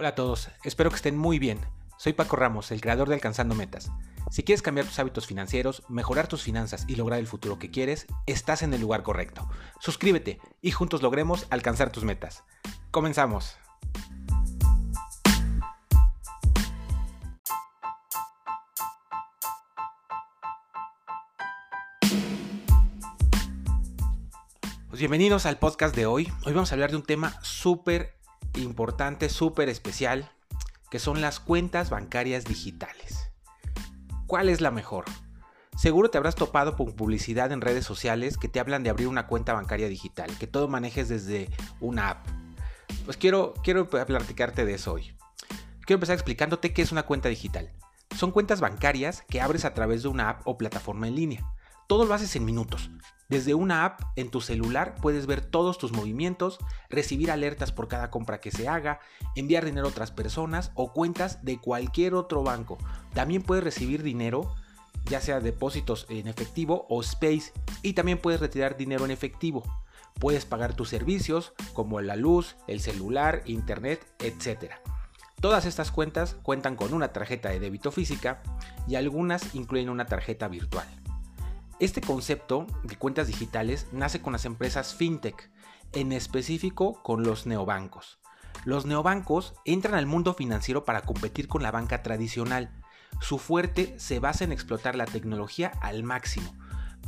Hola a todos, espero que estén muy bien. Soy Paco Ramos, el creador de Alcanzando Metas. Si quieres cambiar tus hábitos financieros, mejorar tus finanzas y lograr el futuro que quieres, estás en el lugar correcto. Suscríbete y juntos logremos alcanzar tus metas. Comenzamos. Pues bienvenidos al podcast de hoy. Hoy vamos a hablar de un tema súper importante, súper especial, que son las cuentas bancarias digitales. ¿Cuál es la mejor? Seguro te habrás topado con publicidad en redes sociales que te hablan de abrir una cuenta bancaria digital, que todo manejes desde una app. Pues quiero, quiero platicarte de eso hoy. Quiero empezar explicándote qué es una cuenta digital. Son cuentas bancarias que abres a través de una app o plataforma en línea. Todo lo haces en minutos. Desde una app en tu celular puedes ver todos tus movimientos, recibir alertas por cada compra que se haga, enviar dinero a otras personas o cuentas de cualquier otro banco. También puedes recibir dinero, ya sea depósitos en efectivo o Space, y también puedes retirar dinero en efectivo. Puedes pagar tus servicios como la luz, el celular, internet, etc. Todas estas cuentas cuentan con una tarjeta de débito física y algunas incluyen una tarjeta virtual. Este concepto de cuentas digitales nace con las empresas fintech, en específico con los neobancos. Los neobancos entran al mundo financiero para competir con la banca tradicional. Su fuerte se basa en explotar la tecnología al máximo,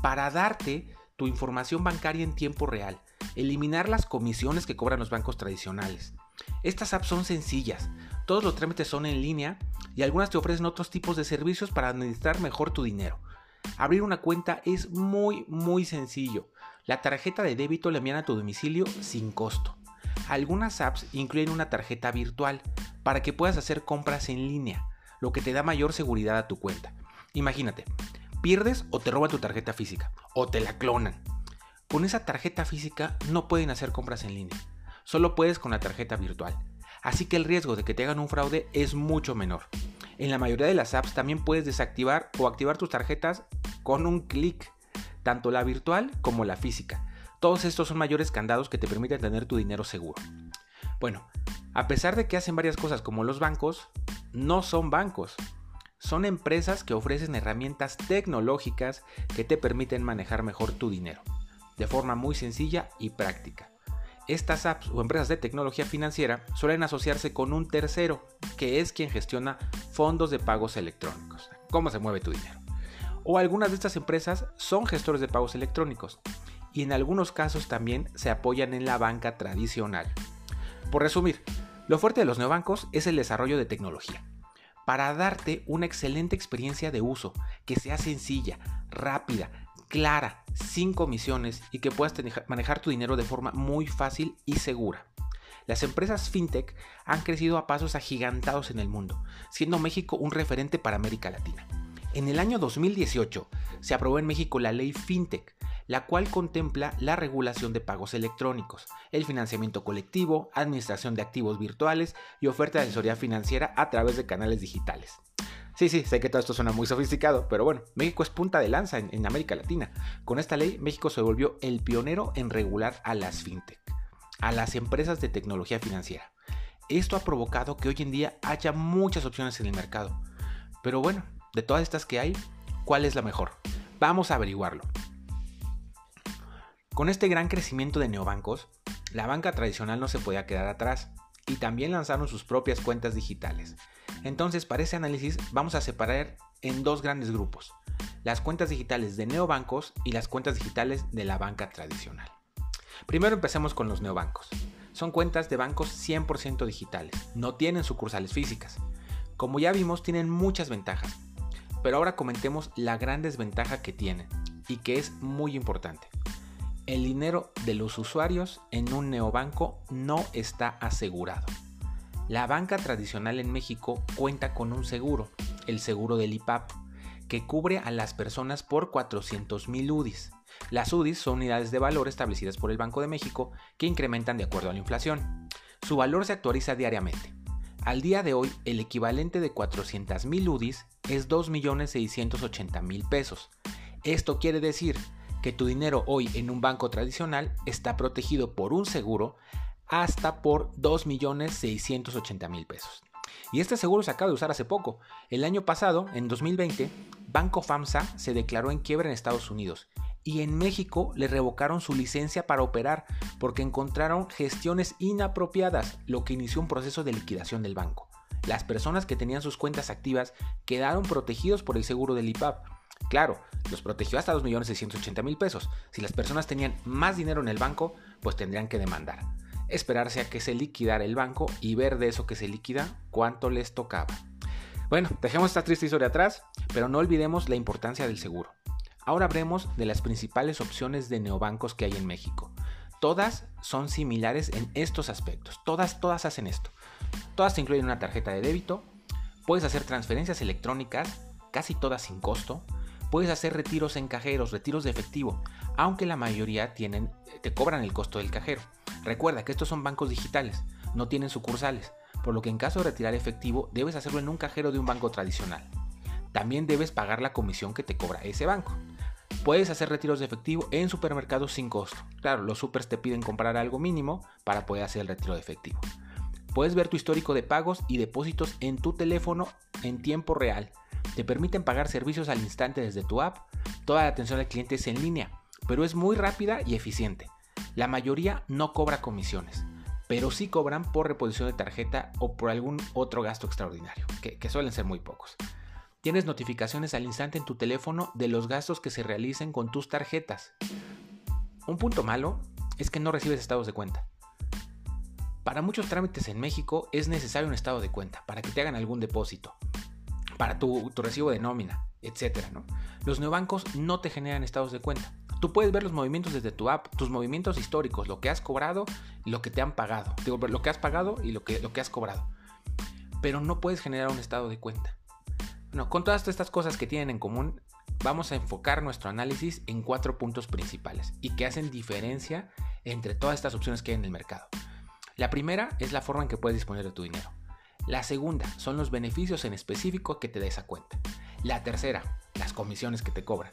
para darte tu información bancaria en tiempo real, eliminar las comisiones que cobran los bancos tradicionales. Estas apps son sencillas, todos los trámites son en línea y algunas te ofrecen otros tipos de servicios para administrar mejor tu dinero. Abrir una cuenta es muy muy sencillo. La tarjeta de débito la envían a tu domicilio sin costo. Algunas apps incluyen una tarjeta virtual para que puedas hacer compras en línea, lo que te da mayor seguridad a tu cuenta. Imagínate, pierdes o te roban tu tarjeta física, o te la clonan. Con esa tarjeta física no pueden hacer compras en línea, solo puedes con la tarjeta virtual. Así que el riesgo de que te hagan un fraude es mucho menor. En la mayoría de las apps también puedes desactivar o activar tus tarjetas con un clic, tanto la virtual como la física. Todos estos son mayores candados que te permiten tener tu dinero seguro. Bueno, a pesar de que hacen varias cosas como los bancos, no son bancos. Son empresas que ofrecen herramientas tecnológicas que te permiten manejar mejor tu dinero, de forma muy sencilla y práctica. Estas apps o empresas de tecnología financiera suelen asociarse con un tercero, que es quien gestiona fondos de pagos electrónicos. ¿Cómo se mueve tu dinero? O algunas de estas empresas son gestores de pagos electrónicos y en algunos casos también se apoyan en la banca tradicional. Por resumir, lo fuerte de los neobancos es el desarrollo de tecnología para darte una excelente experiencia de uso que sea sencilla, rápida, clara, sin comisiones y que puedas manejar tu dinero de forma muy fácil y segura. Las empresas fintech han crecido a pasos agigantados en el mundo, siendo México un referente para América Latina. En el año 2018 se aprobó en México la ley FinTech, la cual contempla la regulación de pagos electrónicos, el financiamiento colectivo, administración de activos virtuales y oferta de asesoría financiera a través de canales digitales. Sí, sí, sé que todo esto suena muy sofisticado, pero bueno, México es punta de lanza en, América Latina. Con esta ley, México se volvió el pionero en regular a las fintech, a las empresas de tecnología financiera. Esto ha provocado que hoy en día haya muchas opciones en el mercado. Pero bueno, de todas estas que hay, ¿cuál es la mejor? Vamos a averiguarlo. Con este gran crecimiento de neobancos, la banca tradicional no se podía quedar atrás y también lanzaron sus propias cuentas digitales. Entonces, para ese análisis vamos a separar en dos grandes grupos, las cuentas digitales de neobancos y las cuentas digitales de la banca tradicional. Primero empecemos con los neobancos. Son cuentas de bancos 100% digitales, no tienen sucursales físicas. Como ya vimos, tienen muchas ventajas, pero ahora comentemos la gran desventaja que tienen y que es muy importante. El dinero de los usuarios en un neobanco no está asegurado. La banca tradicional en México cuenta con un seguro, el seguro del IPAP, que cubre a las personas por 400 mil UDIs. Las UDIs son unidades de valor establecidas por el Banco de México que incrementan de acuerdo a la inflación. Su valor se actualiza diariamente. Al día de hoy, el equivalente de 400 mil UDIs es 2.680.000 pesos. Esto quiere decir que tu dinero hoy en un banco tradicional está protegido por un seguro hasta por 2.680.000 pesos. Y este seguro se acaba de usar hace poco. El año pasado, en 2020, Banco FAMSA se declaró en quiebra en Estados Unidos y en México le revocaron su licencia para operar porque encontraron gestiones inapropiadas, lo que inició un proceso de liquidación del banco. Las personas que tenían sus cuentas activas quedaron protegidos por el seguro del IPAP. Claro, los protegió hasta 2.680.000 pesos. Si las personas tenían más dinero en el banco, pues tendrían que demandar. Esperarse a que se liquidara el banco y ver de eso que se liquida cuánto les tocaba. Bueno, dejemos esta triste historia atrás, pero no olvidemos la importancia del seguro. Ahora hablemos de las principales opciones de neobancos que hay en México. Todas son similares en estos aspectos. Todas, todas hacen esto. Todas te incluyen una tarjeta de débito. Puedes hacer transferencias electrónicas, casi todas sin costo. Puedes hacer retiros en cajeros, retiros de efectivo, aunque la mayoría tienen, te cobran el costo del cajero. Recuerda que estos son bancos digitales, no tienen sucursales, por lo que en caso de retirar efectivo debes hacerlo en un cajero de un banco tradicional. También debes pagar la comisión que te cobra ese banco. Puedes hacer retiros de efectivo en supermercados sin costo. Claro, los supers te piden comprar algo mínimo para poder hacer el retiro de efectivo. Puedes ver tu histórico de pagos y depósitos en tu teléfono en tiempo real. Te permiten pagar servicios al instante desde tu app. Toda la atención al cliente es en línea, pero es muy rápida y eficiente. La mayoría no cobra comisiones, pero sí cobran por reposición de tarjeta o por algún otro gasto extraordinario, que, que suelen ser muy pocos. Tienes notificaciones al instante en tu teléfono de los gastos que se realicen con tus tarjetas. Un punto malo es que no recibes estados de cuenta. Para muchos trámites en México es necesario un estado de cuenta para que te hagan algún depósito, para tu, recibo de nómina, etc. ¿no? Los neobancos no te generan estados de cuenta. Tú puedes ver los movimientos desde tu app, tus movimientos históricos, lo que has cobrado y lo que te han pagado. Lo que has pagado y lo que, has cobrado. Pero no puedes generar un estado de cuenta. Con todas estas cosas que tienen en común, vamos a enfocar nuestro análisis en cuatro puntos principales y que hacen diferencia entre todas estas opciones que hay en el mercado. La primera es la forma en que puedes disponer de tu dinero. La segunda son los beneficios en específico que te da esa cuenta. La tercera, las comisiones que te cobran.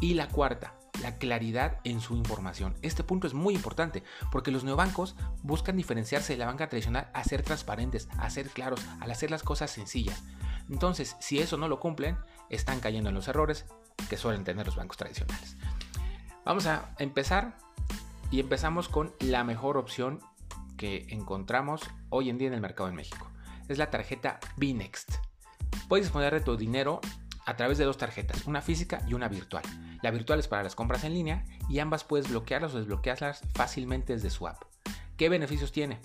Y la cuarta, la claridad en su información. Este punto es muy importante porque los neobancos buscan diferenciarse de la banca tradicional a ser transparentes, a ser claros, al hacer las cosas sencillas. Entonces, si eso no lo cumplen, están cayendo en los errores que suelen tener los bancos tradicionales. Vamos a empezar y empezamos con la mejor opción que encontramos hoy en día en el mercado en México. Es la tarjeta Binext. Puedes disponer de tu dinero a través de dos tarjetas, una física y una virtual. La virtual es para las compras en línea y ambas puedes bloquearlas o desbloquearlas fácilmente desde su app. ¿Qué beneficios tiene?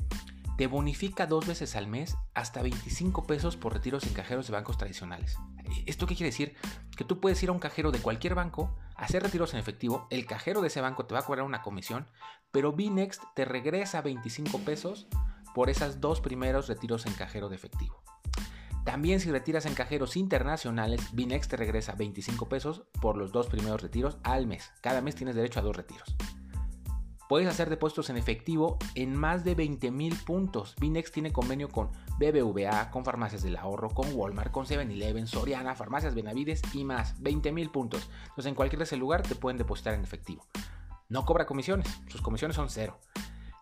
te bonifica dos veces al mes hasta 25 pesos por retiros en cajeros de bancos tradicionales. ¿Esto qué quiere decir? Que tú puedes ir a un cajero de cualquier banco, hacer retiros en efectivo, el cajero de ese banco te va a cobrar una comisión, pero Binext te regresa 25 pesos por esos dos primeros retiros en cajero de efectivo. También si retiras en cajeros internacionales, Binext te regresa 25 pesos por los dos primeros retiros al mes. Cada mes tienes derecho a dos retiros. Puedes hacer depósitos en efectivo en más de 20.000 puntos. Binex tiene convenio con BBVA, con Farmacias del Ahorro, con Walmart, con 7-Eleven, Soriana, Farmacias Benavides y más. 20.000 puntos. Entonces en cualquier de ese lugar te pueden depositar en efectivo. No cobra comisiones, sus comisiones son cero.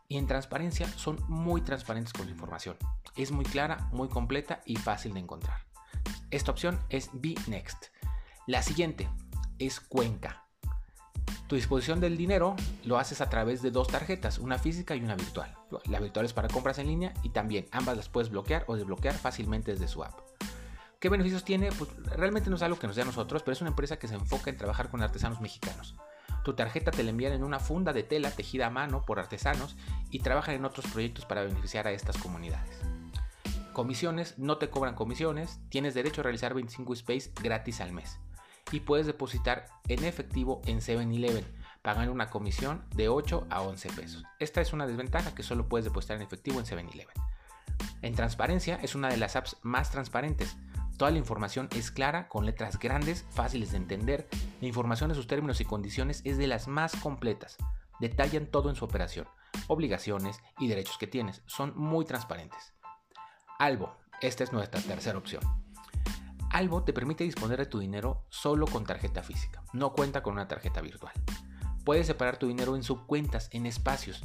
Y en transparencia son muy transparentes con su información. Es muy clara, muy completa y fácil de encontrar. Esta opción es Binext. La siguiente es Cuenca. Tu disposición del dinero lo haces a través de dos tarjetas, una física y una virtual. La virtual es para compras en línea y también ambas las puedes bloquear o desbloquear fácilmente desde su app. ¿Qué beneficios tiene? Pues realmente no es algo que nos dé a nosotros, pero es una empresa que se enfoca en trabajar con artesanos mexicanos. Tu tarjeta te la envían en una funda de tela tejida a mano por artesanos y trabajan en otros proyectos para beneficiar a estas comunidades. Comisiones, no te cobran comisiones, tienes derecho a realizar 25 Space gratis al mes y puedes depositar en efectivo en 7-Eleven, pagando una comisión de 8 a 11 pesos. Esta es una desventaja que solo puedes depositar en efectivo en 7-Eleven. En transparencia es una de las apps más transparentes. Toda la información es clara, con letras grandes, fáciles de entender. La información de sus términos y condiciones es de las más completas. Detallan todo en su operación, obligaciones y derechos que tienes. Son muy transparentes. Albo, esta es nuestra tercera opción. Albo te permite disponer de tu dinero solo con tarjeta física, no cuenta con una tarjeta virtual. Puedes separar tu dinero en subcuentas, en espacios.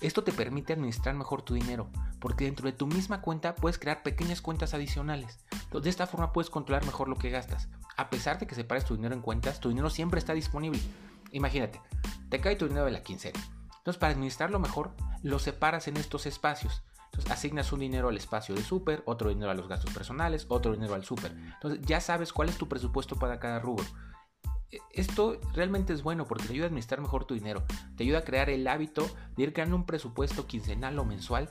Esto te permite administrar mejor tu dinero, porque dentro de tu misma cuenta puedes crear pequeñas cuentas adicionales. De esta forma puedes controlar mejor lo que gastas. A pesar de que separes tu dinero en cuentas, tu dinero siempre está disponible. Imagínate, te cae tu dinero de la quincena. Entonces, para administrarlo mejor, lo separas en estos espacios. Entonces, asignas un dinero al espacio de súper, otro dinero a los gastos personales, otro dinero al súper. Entonces, ya sabes cuál es tu presupuesto para cada rubro. E, esto realmente es bueno porque te ayuda a administrar mejor tu dinero. Te ayuda a crear el hábito de ir creando un presupuesto quincenal o mensual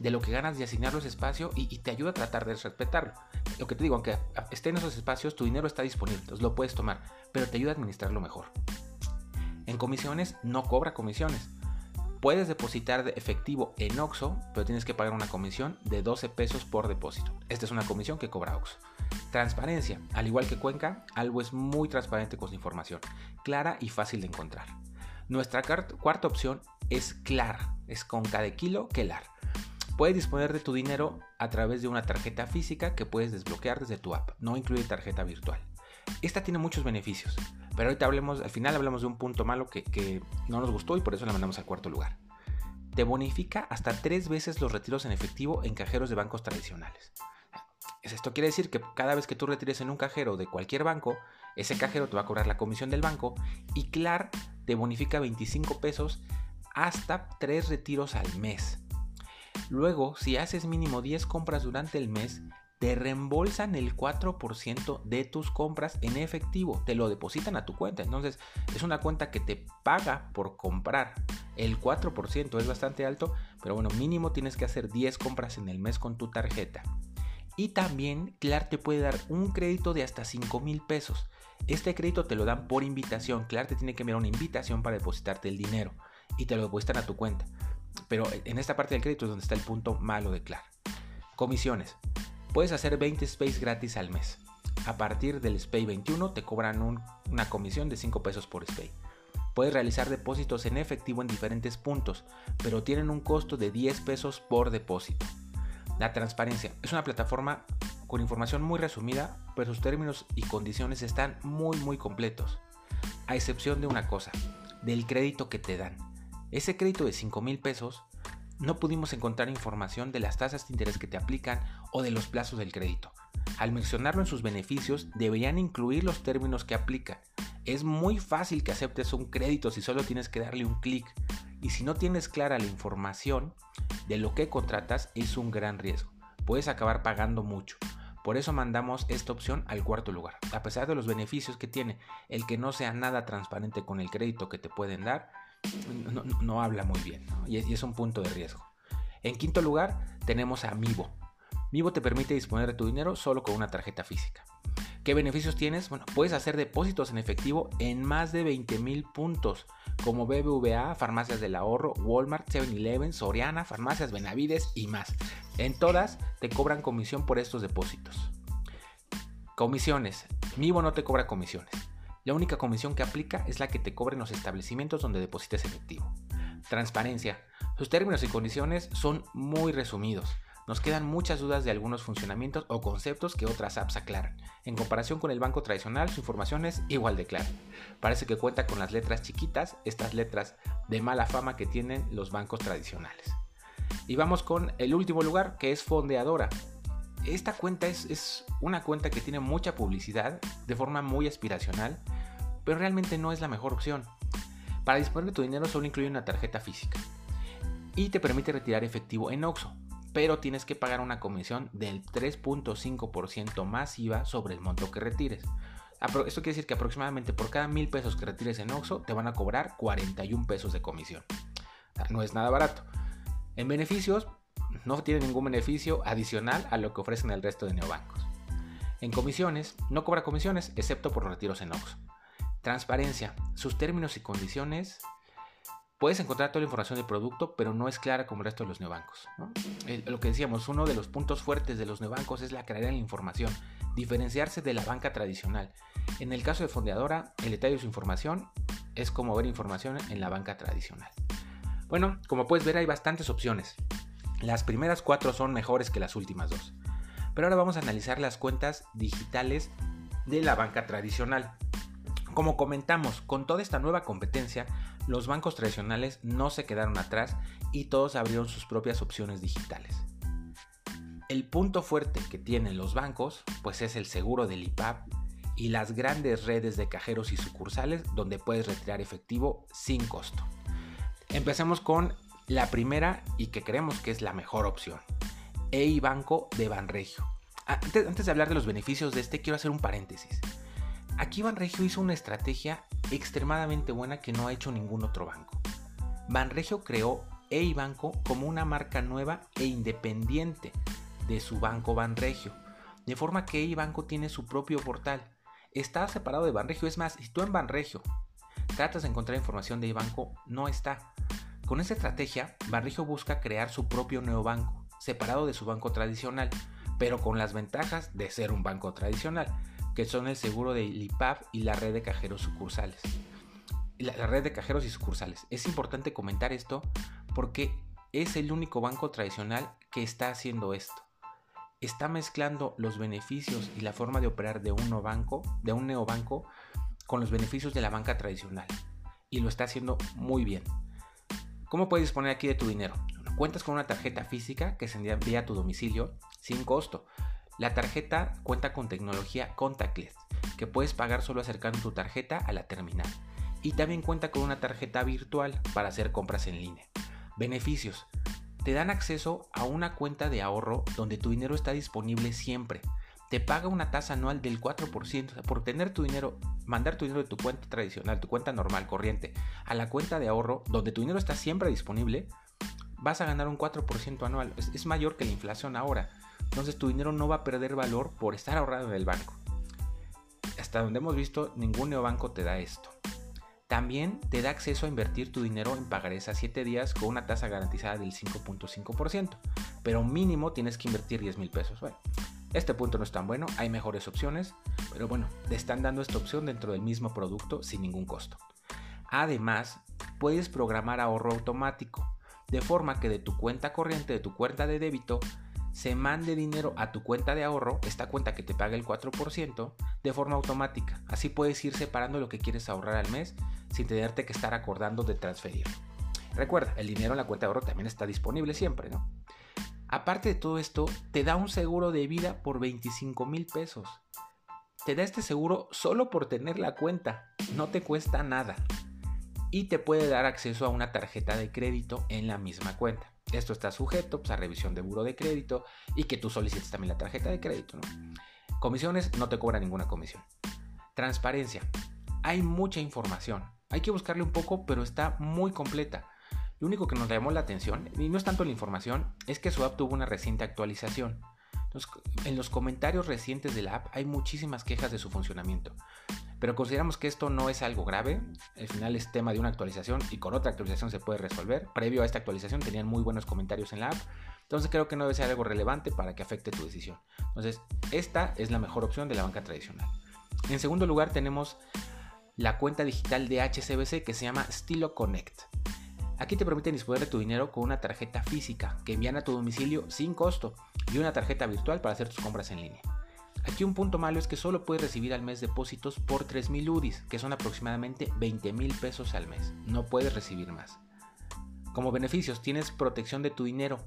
de lo que ganas de asignarlo ese espacio y, y, te ayuda a tratar de respetarlo. Lo que te digo, aunque esté en esos espacios, tu dinero está disponible, entonces lo puedes tomar, pero te ayuda a administrarlo mejor. En comisiones no cobra comisiones. Puedes depositar de efectivo en OXO, pero tienes que pagar una comisión de 12 pesos por depósito. Esta es una comisión que cobra OXO. Transparencia. Al igual que Cuenca, algo es muy transparente con su información, clara y fácil de encontrar. Nuestra cuarta opción es Clara, es con cada kilo que. Puedes disponer de tu dinero a través de una tarjeta física que puedes desbloquear desde tu app, no incluye tarjeta virtual. Esta tiene muchos beneficios. Pero ahorita hablemos, al final hablamos de un punto malo que, no nos gustó y por eso la mandamos al cuarto lugar. Te bonifica hasta tres veces los retiros en efectivo en cajeros de bancos tradicionales. Esto quiere decir que cada vez que tú retires en un cajero de cualquier banco, ese cajero te va a cobrar la comisión del banco y CLAR te bonifica 25 pesos hasta 3 retiros al mes. Luego, si haces mínimo 10 compras durante el mes, te reembolsan el 4% de tus compras en efectivo, te lo depositan a tu cuenta. Entonces es una cuenta que te paga por comprar. El 4% es bastante alto, pero bueno, mínimo tienes que hacer 10 compras en el mes con tu tarjeta. Y también Clar te puede dar un crédito de hasta 5 mil pesos. Este crédito te lo dan por invitación. Clar te tiene que enviar una invitación para depositarte el dinero y te lo depositan a tu cuenta. Pero en esta parte del crédito es donde está el punto malo de Clar. Comisiones. Puedes hacer 20 space gratis al mes. A partir del SPAY 21 te cobran una comisión de 5 pesos por SPAY. Puedes realizar depósitos en efectivo en diferentes puntos, pero tienen un costo de 10 pesos por depósito. La transparencia es una plataforma con información muy resumida, pero sus términos y condiciones están muy muy completos. A excepción de una cosa, del crédito que te dan. Ese crédito de 5 mil pesos no pudimos encontrar información de las tasas de interés que te aplican o de los plazos del crédito. Al mencionarlo en sus beneficios, deberían incluir los términos que aplican. Es muy fácil que aceptes un crédito si solo tienes que darle un clic. Y si no tienes clara la información de lo que contratas, es un gran riesgo. Puedes acabar pagando mucho. Por eso mandamos esta opción al cuarto lugar. A pesar de los beneficios que tiene, el que no sea nada transparente con el crédito que te pueden dar, no, habla muy bien y, es, un punto de riesgo. En quinto lugar tenemos a Mivo. Mivo te permite disponer de tu dinero solo con una tarjeta física. ¿Qué beneficios tienes? Bueno, puedes hacer depósitos en efectivo en más de 20 mil puntos, como BBVA, Farmacias del Ahorro, Walmart, 7-Eleven, Soriana, Farmacias Benavides y más. En todas te cobran comisión por estos depósitos. Comisiones. Mivo no te cobra comisiones. La única comisión que aplica es la que te cobren los establecimientos donde deposites efectivo. Transparencia. Sus términos y condiciones son muy resumidos. Nos quedan muchas dudas de algunos funcionamientos o conceptos que otras apps aclaran. En comparación con el banco tradicional, su información es igual de clara. Parece que cuenta con las letras chiquitas, estas letras de mala fama que tienen los bancos tradicionales. Y vamos con el último lugar, que es Fondeadora. Esta cuenta es, es una cuenta que tiene mucha publicidad de forma muy aspiracional pero realmente no es la mejor opción. Para disponer de tu dinero solo incluye una tarjeta física y te permite retirar efectivo en OXO, pero tienes que pagar una comisión del 3.5% masiva sobre el monto que retires. Esto quiere decir que aproximadamente por cada mil pesos que retires en OXO te van a cobrar 41 pesos de comisión. No es nada barato. En beneficios, no tiene ningún beneficio adicional a lo que ofrecen el resto de neobancos. En comisiones, no cobra comisiones excepto por retiros en OXO. Transparencia. Sus términos y condiciones. Puedes encontrar toda la información del producto, pero no es clara como el resto de los neobancos. lo que decíamos, uno de los puntos fuertes de los neobancos es la claridad en la información, diferenciarse de la banca tradicional. En el caso de Fondeadora, el detalle de su información es como ver información en la banca tradicional. Bueno, como puedes ver hay bastantes opciones. Las primeras cuatro son mejores que las últimas dos. Pero ahora vamos a analizar las cuentas digitales de la banca tradicional. Como comentamos, con toda esta nueva competencia, los bancos tradicionales no se quedaron atrás y todos abrieron sus propias opciones digitales. El punto fuerte que tienen los bancos, pues es el seguro del IPAP y las grandes redes de cajeros y sucursales donde puedes retirar efectivo sin costo. Empecemos con la primera y que creemos que es la mejor opción. EI Banco de Banregio. Antes, antes de hablar de los beneficios de este, quiero hacer un paréntesis. Aquí Banregio hizo una estrategia extremadamente buena que no ha hecho ningún otro banco. Banregio creó EIBanco como una marca nueva e independiente de su banco Banregio, de forma que EIBanco tiene su propio portal. Está separado de Banregio, es más, si tú en Banregio tratas de encontrar información de EIBanco, no está. Con esta estrategia, Banregio busca crear su propio neobanco, separado de su banco tradicional, pero con las ventajas de ser un banco tradicional que son el seguro de IPAP y la red de cajeros sucursales. La, la red de cajeros y sucursales. Es importante comentar esto porque es el único banco tradicional que está haciendo esto. Está mezclando los beneficios y la forma de operar de un banco, de un neobanco, con los beneficios de la banca tradicional. Y lo está haciendo muy bien. ¿Cómo puedes disponer aquí de tu dinero? Cuentas con una tarjeta física que se envía a tu domicilio sin costo. La tarjeta cuenta con tecnología contactless, que puedes pagar solo acercando tu tarjeta a la terminal. Y también cuenta con una tarjeta virtual para hacer compras en línea. Beneficios. Te dan acceso a una cuenta de ahorro donde tu dinero está disponible siempre. Te paga una tasa anual del 4% por tener tu dinero, mandar tu dinero de tu cuenta tradicional, tu cuenta normal, corriente, a la cuenta de ahorro donde tu dinero está siempre disponible, vas a ganar un 4% anual. Es, mayor que la inflación ahora. Entonces tu dinero no va a perder valor por estar ahorrado en el banco. Hasta donde hemos visto, ningún neobanco te da esto. También te da acceso a invertir tu dinero en pagarés a 7 días con una tasa garantizada del 5.5%, pero mínimo tienes que invertir 10 mil pesos. Bueno, este punto no es tan bueno, hay mejores opciones, pero bueno, te están dando esta opción dentro del mismo producto sin ningún costo. Además, puedes programar ahorro automático, de forma que de tu cuenta corriente, de tu cuenta de débito, se mande dinero a tu cuenta de ahorro, esta cuenta que te paga el 4%, de forma automática. Así puedes ir separando lo que quieres ahorrar al mes sin tenerte que estar acordando de transferirlo. Recuerda, el dinero en la cuenta de ahorro también está disponible siempre, ¿no? Aparte de todo esto, te da un seguro de vida por 25 mil pesos. Te da este seguro solo por tener la cuenta, no te cuesta nada. Y te puede dar acceso a una tarjeta de crédito en la misma cuenta. Esto está sujeto pues, a revisión de buro de crédito y que tú solicites también la tarjeta de crédito. Comisiones, no te cobra ninguna comisión. Transparencia. Hay mucha información. Hay que buscarle un poco, pero está muy completa. Lo único que nos llamó la atención, y no es tanto la información, es que su app tuvo una reciente actualización. en los comentarios recientes de la app hay muchísimas quejas de su funcionamiento. Pero consideramos que esto no es algo grave, al final es tema de una actualización y con otra actualización se puede resolver. Previo a esta actualización tenían muy buenos comentarios en la app, entonces creo que no debe ser algo relevante para que afecte tu decisión. Entonces, esta es la mejor opción de la banca tradicional. En segundo lugar tenemos la cuenta digital de HCBC que se llama Stilo Connect. Aquí te permiten disponer de tu dinero con una tarjeta física que envían a tu domicilio sin costo y una tarjeta virtual para hacer tus compras en línea. Aquí un punto malo es que solo puedes recibir al mes depósitos por 3.000 UDIs, que son aproximadamente 20.000 pesos al mes. No puedes recibir más. Como beneficios tienes protección de tu dinero.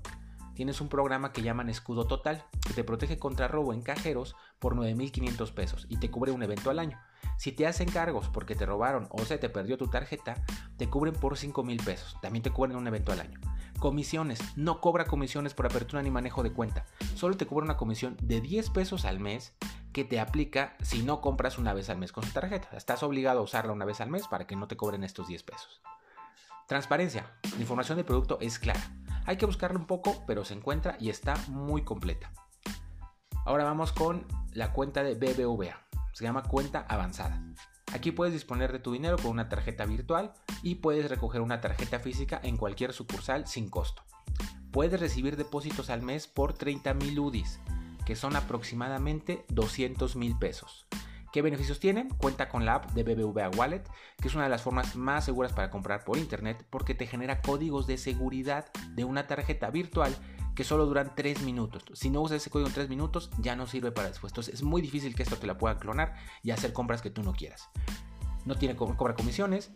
Tienes un programa que llaman Escudo Total, que te protege contra robo en cajeros por 9.500 pesos y te cubre un evento al año. Si te hacen cargos porque te robaron o se te perdió tu tarjeta, te cubren por 5.000 pesos. También te cubren un evento al año. Comisiones. No cobra comisiones por apertura ni manejo de cuenta. Solo te cobra una comisión de 10 pesos al mes que te aplica si no compras una vez al mes con su tarjeta. Estás obligado a usarla una vez al mes para que no te cobren estos 10 pesos. Transparencia. La información del producto es clara. Hay que buscarla un poco, pero se encuentra y está muy completa. Ahora vamos con la cuenta de BBVA. Se llama cuenta avanzada. Aquí puedes disponer de tu dinero con una tarjeta virtual y puedes recoger una tarjeta física en cualquier sucursal sin costo. Puedes recibir depósitos al mes por 30 mil UDIs, que son aproximadamente 200 mil pesos. ¿Qué beneficios tienen? Cuenta con la app de BBVA Wallet, que es una de las formas más seguras para comprar por internet porque te genera códigos de seguridad de una tarjeta virtual que solo duran 3 minutos. Si no usas ese código en 3 minutos, ya no sirve para después. Entonces es muy difícil que esto te la pueda clonar y hacer compras que tú no quieras. no tiene cobra comisiones.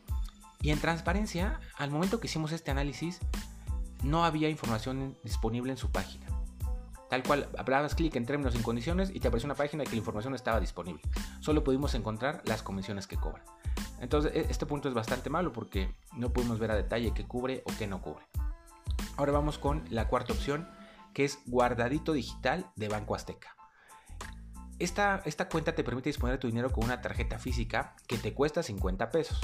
Y en transparencia, al momento que hicimos este análisis, no había información disponible en su página. Tal cual, hablabas clic en términos y condiciones y te apareció una página que la información estaba disponible. Solo pudimos encontrar las comisiones que cobran. Entonces, e, este punto es bastante malo porque no pudimos ver a detalle qué cubre o qué no cubre. Ahora vamos con la cuarta opción, que es guardadito digital de Banco Azteca. Esta, esta cuenta te permite disponer de tu dinero con una tarjeta física que te cuesta 50 pesos.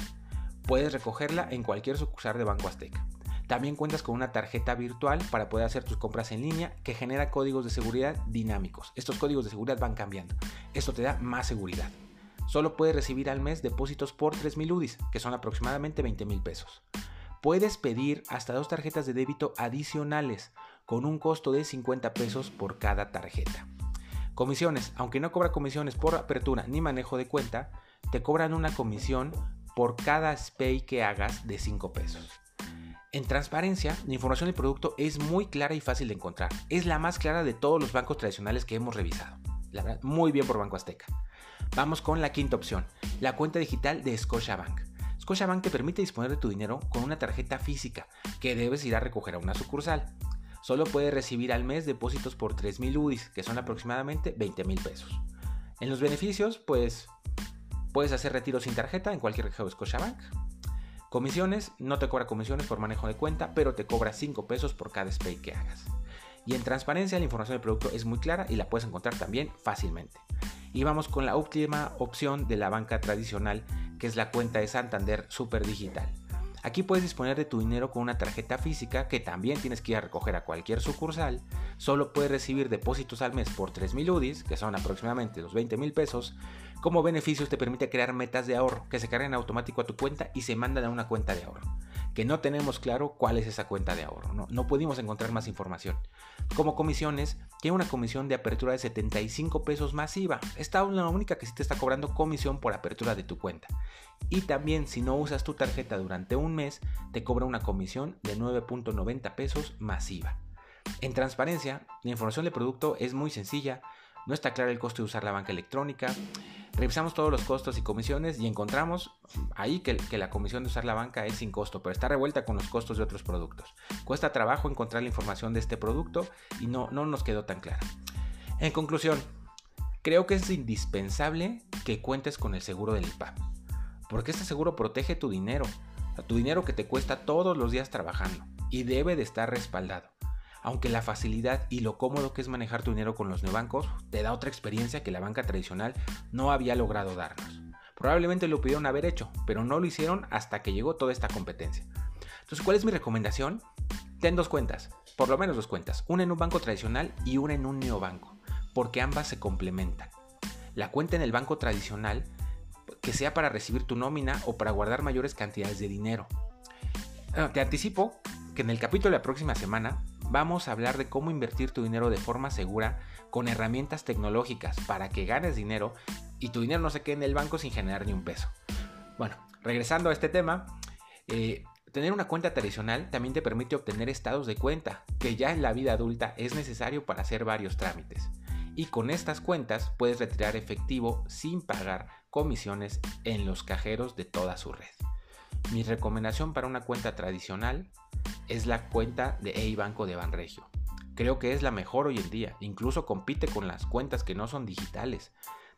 Puedes recogerla en cualquier sucursal de Banco Azteca. También cuentas con una tarjeta virtual para poder hacer tus compras en línea que genera códigos de seguridad dinámicos. Estos códigos de seguridad van cambiando. Esto te da más seguridad. Solo puedes recibir al mes depósitos por 3.000 UDIs, que son aproximadamente 20.000 pesos. Puedes pedir hasta dos tarjetas de débito adicionales con un costo de 50 pesos por cada tarjeta. Comisiones. Aunque no cobra comisiones por apertura ni manejo de cuenta, te cobran una comisión por cada SPAY que hagas de 5 pesos. En transparencia, la información del producto es muy clara y fácil de encontrar. Es la más clara de todos los bancos tradicionales que hemos revisado. La verdad, muy bien por Banco Azteca. Vamos con la quinta opción, la cuenta digital de Scotiabank. Scotiabank te permite disponer de tu dinero con una tarjeta física que debes ir a recoger a una sucursal. Solo puedes recibir al mes depósitos por 3.000 UDIs, que son aproximadamente 20.000 pesos. En los beneficios, pues puedes hacer retiros sin tarjeta en cualquier registro de Scotiabank Comisiones, no te cobra comisiones por manejo de cuenta, pero te cobra 5 pesos por cada spray que hagas. Y en transparencia la información del producto es muy clara y la puedes encontrar también fácilmente. Y vamos con la última opción de la banca tradicional, que es la cuenta de Santander Super Digital. Aquí puedes disponer de tu dinero con una tarjeta física que también tienes que ir a recoger a cualquier sucursal. Solo puedes recibir depósitos al mes por 3.000 UDIs, que son aproximadamente los 20 mil pesos. Como beneficios te permite crear metas de ahorro que se cargan automático a tu cuenta y se mandan a una cuenta de ahorro que no tenemos claro cuál es esa cuenta de ahorro, no, no pudimos encontrar más información. Como comisiones, tiene una comisión de apertura de 75 pesos masiva. Esta es la única que sí te está cobrando comisión por apertura de tu cuenta. Y también si no usas tu tarjeta durante un mes, te cobra una comisión de 9.90 pesos masiva. En transparencia, la información del producto es muy sencilla, no está claro el costo de usar la banca electrónica, Revisamos todos los costos y comisiones y encontramos ahí que, la comisión de usar la banca es sin costo, pero está revuelta con los costos de otros productos. Cuesta trabajo encontrar la información de este producto y no, no nos quedó tan clara. En conclusión, creo que es indispensable que cuentes con el seguro del IPAP, porque este seguro protege tu dinero, tu dinero que te cuesta todos los días trabajando y debe de estar respaldado aunque la facilidad y lo cómodo que es manejar tu dinero con los neobancos te da otra experiencia que la banca tradicional no había logrado darnos. Probablemente lo pudieron haber hecho, pero no lo hicieron hasta que llegó toda esta competencia. Entonces, ¿cuál es mi recomendación? Ten dos cuentas, por lo menos dos cuentas, una en un banco tradicional y una en un neobanco, porque ambas se complementan. La cuenta en el banco tradicional que sea para recibir tu nómina o para guardar mayores cantidades de dinero. Ah, te anticipo que en el capítulo de la próxima semana vamos a hablar de cómo invertir tu dinero de forma segura con herramientas tecnológicas para que ganes dinero y tu dinero no se quede en el banco sin generar ni un peso. Bueno, regresando a este tema, eh, tener una cuenta tradicional también te permite obtener estados de cuenta, que ya en la vida adulta es necesario para hacer varios trámites. Y con estas cuentas puedes retirar efectivo sin pagar comisiones en los cajeros de toda su red. Mi recomendación para una cuenta tradicional es la cuenta de E-Banco de Banregio. Creo que es la mejor hoy en día, incluso compite con las cuentas que no son digitales.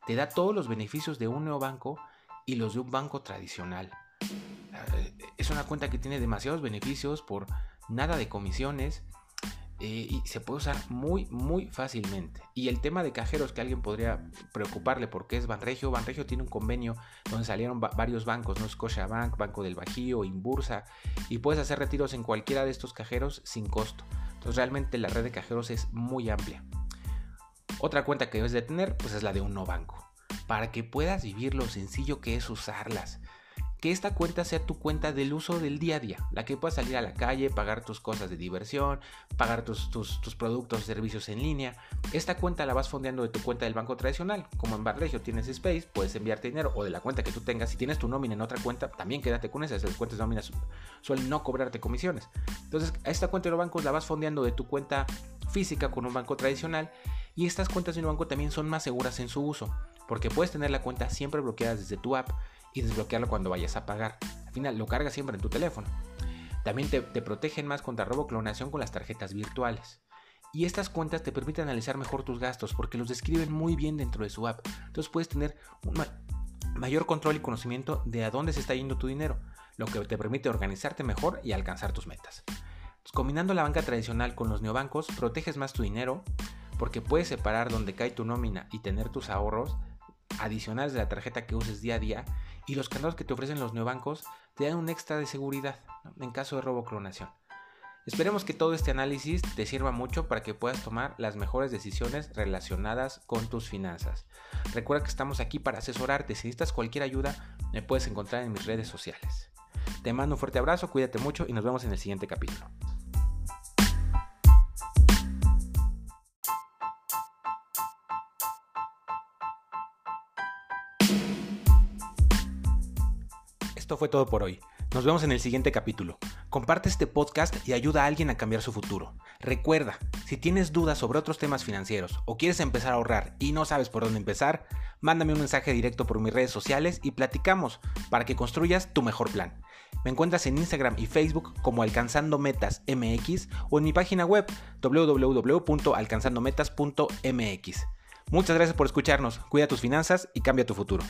Te da todos los beneficios de un neobanco y los de un banco tradicional. Eh, es una cuenta que tiene demasiados beneficios por nada de comisiones eh, y se puede usar muy, muy fácilmente. Y el tema de cajeros que alguien podría preocuparle porque es Banregio. Banregio tiene un convenio donde salieron varios bancos, ¿no? Scotiabank, Banco del Bajío, Inbursa, y puedes hacer retiros en cualquiera de estos cajeros sin costo. Entonces realmente la red de cajeros es muy amplia. Otra cuenta que debes de tener, pues es la de un no banco, para que puedas vivir lo sencillo que es usarlas que esta cuenta sea tu cuenta del uso del día a día, la que puedas salir a la calle, pagar tus cosas de diversión, pagar tus, tus, tus productos y servicios en línea. Esta cuenta la vas fondeando de tu cuenta del banco tradicional. Como en Barregio tienes Space, puedes enviarte dinero o de la cuenta que tú tengas. Si tienes tu nómina en otra cuenta, también quédate con esas. Las cuentas de nómina suelen no cobrarte comisiones. Entonces, a esta cuenta de los bancos la vas fondeando de tu cuenta física con un banco tradicional. Y estas cuentas de un banco también son más seguras en su uso, porque puedes tener la cuenta siempre bloqueada desde tu app y desbloquearlo cuando vayas a pagar. Al final lo cargas siempre en tu teléfono. También te, te protegen más contra robo clonación con las tarjetas virtuales. Y estas cuentas te permiten analizar mejor tus gastos porque los describen muy bien dentro de su app. Entonces puedes tener un mayor control y conocimiento de a dónde se está yendo tu dinero, lo que te permite organizarte mejor y alcanzar tus metas. combinando la banca tradicional con los neobancos, proteges más tu dinero porque puedes separar dónde cae tu nómina y tener tus ahorros adicionales de la tarjeta que uses día a día y los candados que te ofrecen los neobancos te dan un extra de seguridad en caso de robo clonación. Esperemos que todo este análisis te sirva mucho para que puedas tomar las mejores decisiones relacionadas con tus finanzas. Recuerda que estamos aquí para asesorarte. Si necesitas cualquier ayuda, me puedes encontrar en mis redes sociales. Te mando un fuerte abrazo, cuídate mucho y nos vemos en el siguiente capítulo. Fue todo por hoy. Nos vemos en el siguiente capítulo. Comparte este podcast y ayuda a alguien a cambiar su futuro. Recuerda, si tienes dudas sobre otros temas financieros o quieres empezar a ahorrar y no sabes por dónde empezar, mándame un mensaje directo por mis redes sociales y platicamos para que construyas tu mejor plan. Me encuentras en Instagram y Facebook como Alcanzando Metas MX o en mi página web www.alcanzandometas.mx. Muchas gracias por escucharnos, cuida tus finanzas y cambia tu futuro.